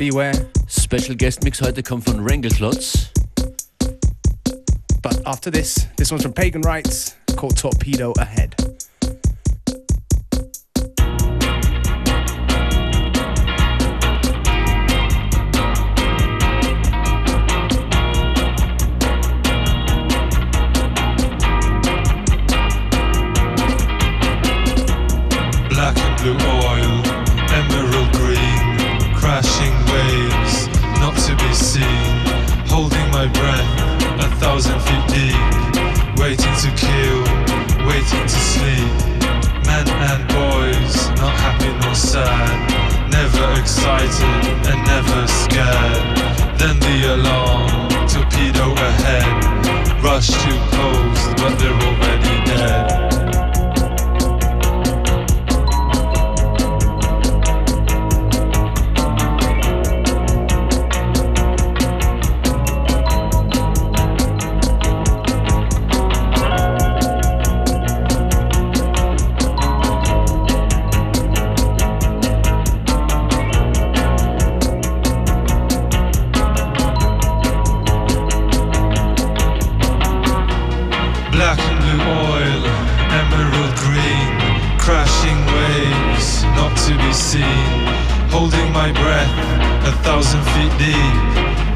Beware. Special Guest Mix heute kommt von Rangelklotz. But after this, this one's from Pagan Rights called Torpedo Ahead. sad, never excited and never scared. Then the alarm, torpedo ahead, rush to coast, but they're already.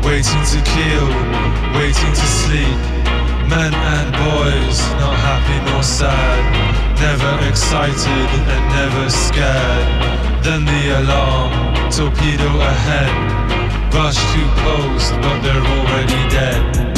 waiting to kill, waiting to sleep. Men and boys, not happy nor sad, never excited and never scared. Then the alarm, torpedo ahead, rush to post, but they're already dead.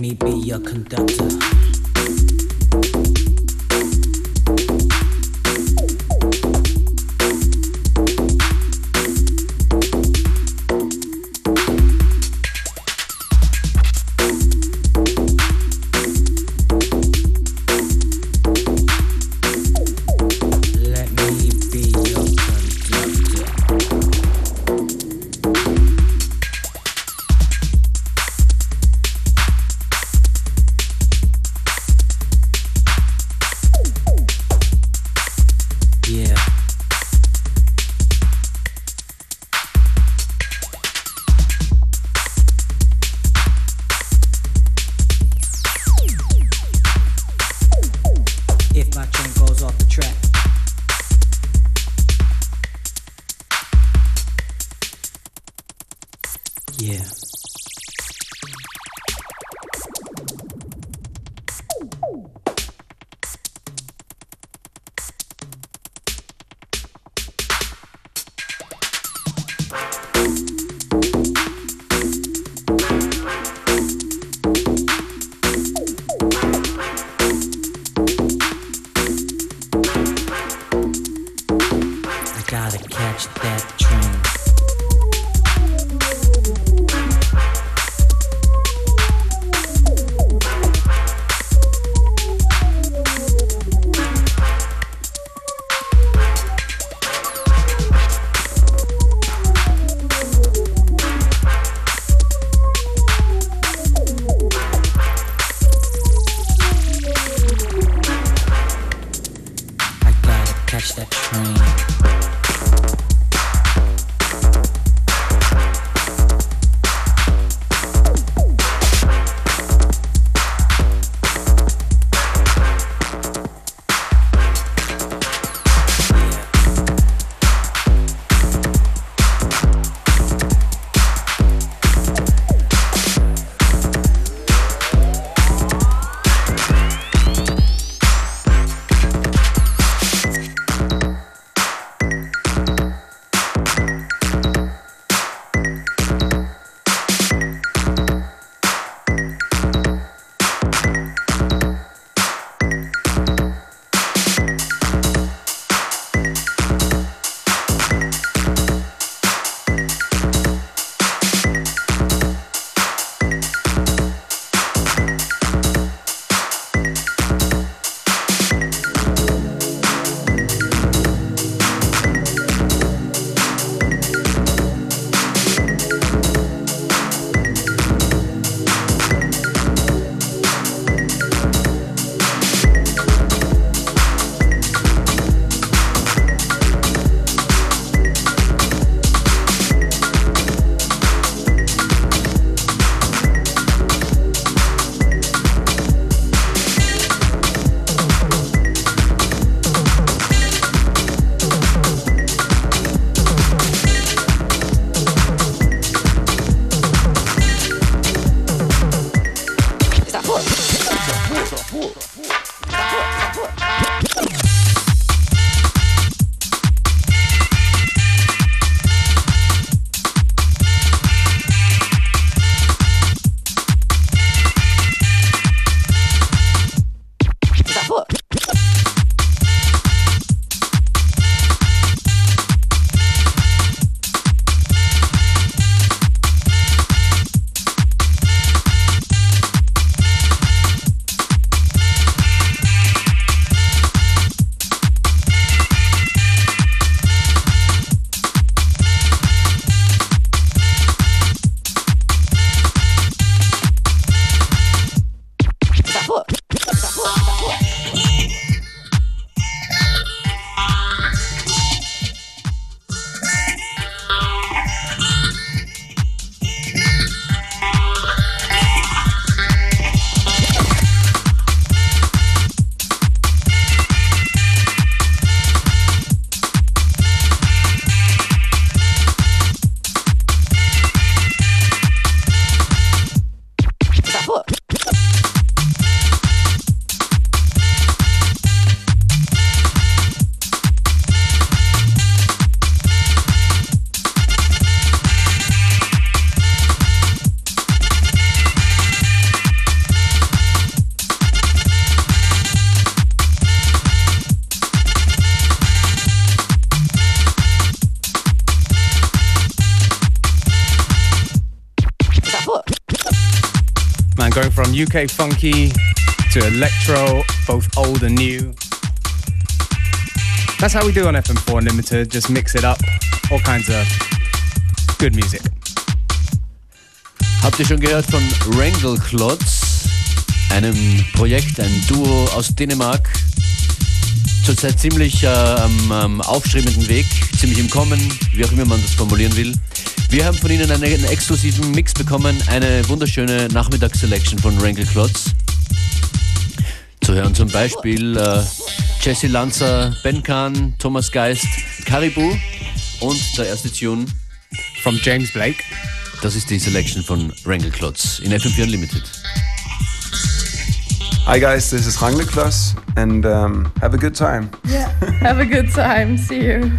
Let me be your conductor. UK funky to electro, both old and new. That's how we do on FM4 Unlimited, just mix it up, all kinds of good music. Habt ihr schon gehört von Wrangle Klotz, einem Projekt, ein Duo aus Dänemark? Zurzeit ziemlich äh, am, am aufstrebenden Weg, ziemlich im Kommen, wie auch immer man das formulieren will. Wir haben von ihnen einen, einen exklusiven Mix bekommen, eine wunderschöne Nachmittagsselection von Wrangle Klotz. Zu hören zum Beispiel äh, Jesse Lanzer, Ben Kahn, Thomas Geist, Caribou und der erste Tune From James Blake. Das ist die Selection von Wrangle Klotz in FM4 Unlimited. Hi guys, this is Ranglekloss and um, have a good time. Yeah. Have a good time. See you.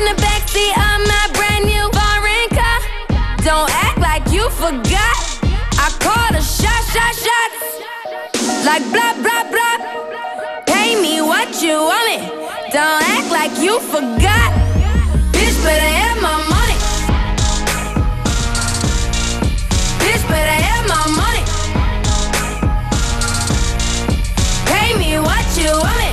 in the backseat of my brand new foreign car. Don't act like you forgot. I call a shot, shot, shots. Like blah, blah, blah. Pay me what you want me. Don't act like you forgot. Bitch, but I have my money. Bitch, but I have my money. Pay me what you want me.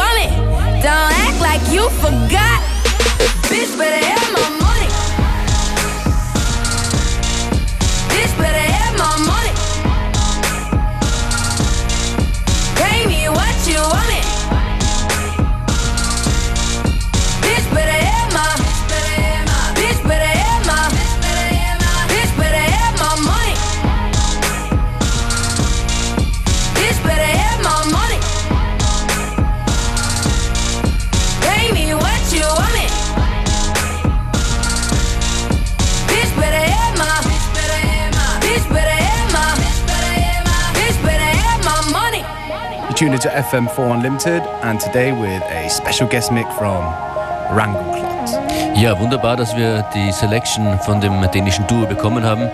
want it. Don't act like you forgot. Bitch, better have my money. Bitch, better have my money. Pay me what you want it. Roger FM4 Unlimited, and today with a special guest mix from Rango Ja, wunderbar, dass wir die Selection von dem dänischen Duo bekommen haben.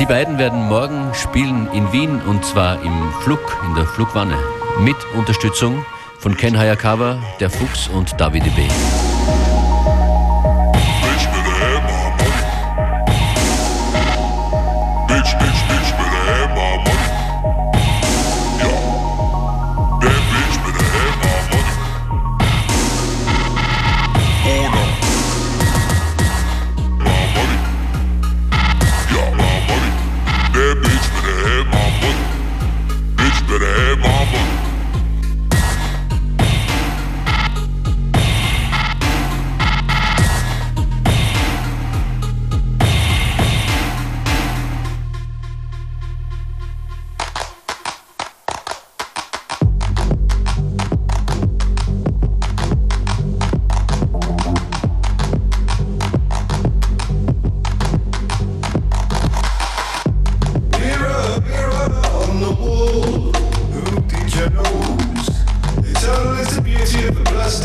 Die beiden werden morgen spielen in Wien und zwar im Flug, in der Flugwanne, mit Unterstützung von Ken Hayakawa, der Fuchs und David B.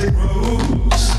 music rules.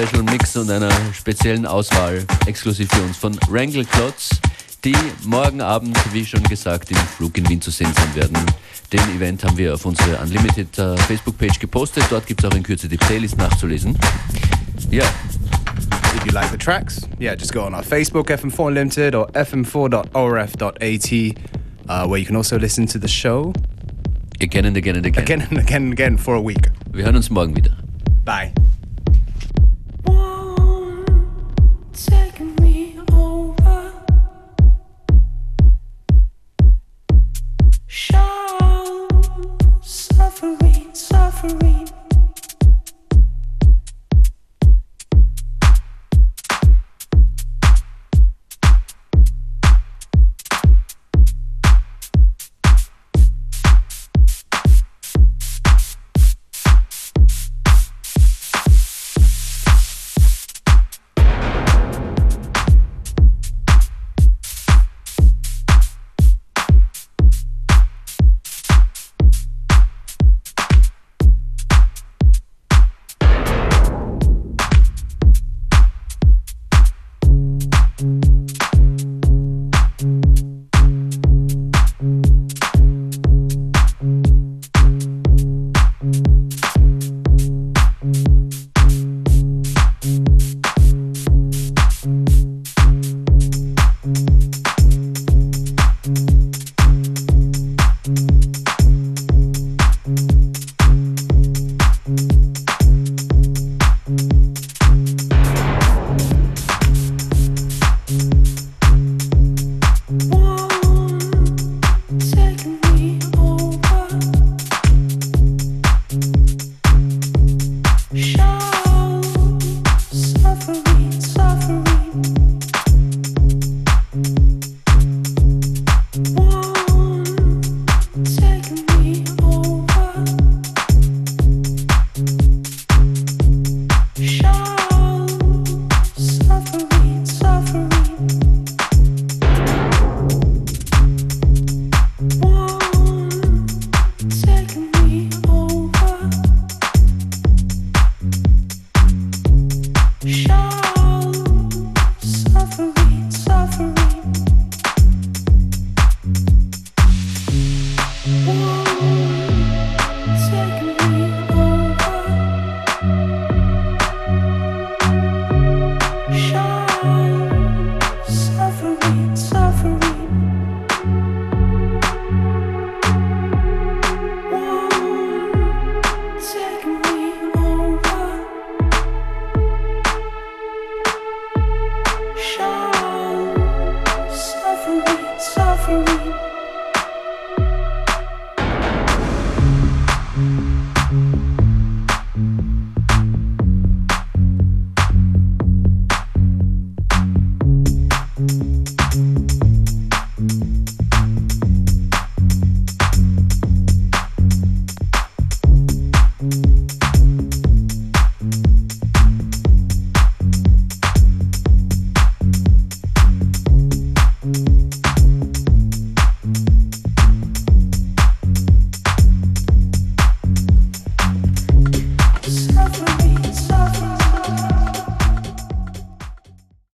Special Mix und einer speziellen Auswahl exklusiv für uns von Wrangle Klotz, die morgen Abend, wie schon gesagt, im Flug in Wien zu sehen sein werden. Den Event haben wir auf unsere Unlimited uh, Facebook-Page gepostet. Dort gibt es auch in Kürze die Playlist nachzulesen. Ja. If you like the tracks, yeah, just go on our Facebook, FM4 Unlimited or fm4.orf.at, uh, where you can also listen to the show. Again and again and again. Again and again and again for a week. Wir hören uns morgen wieder. Bye.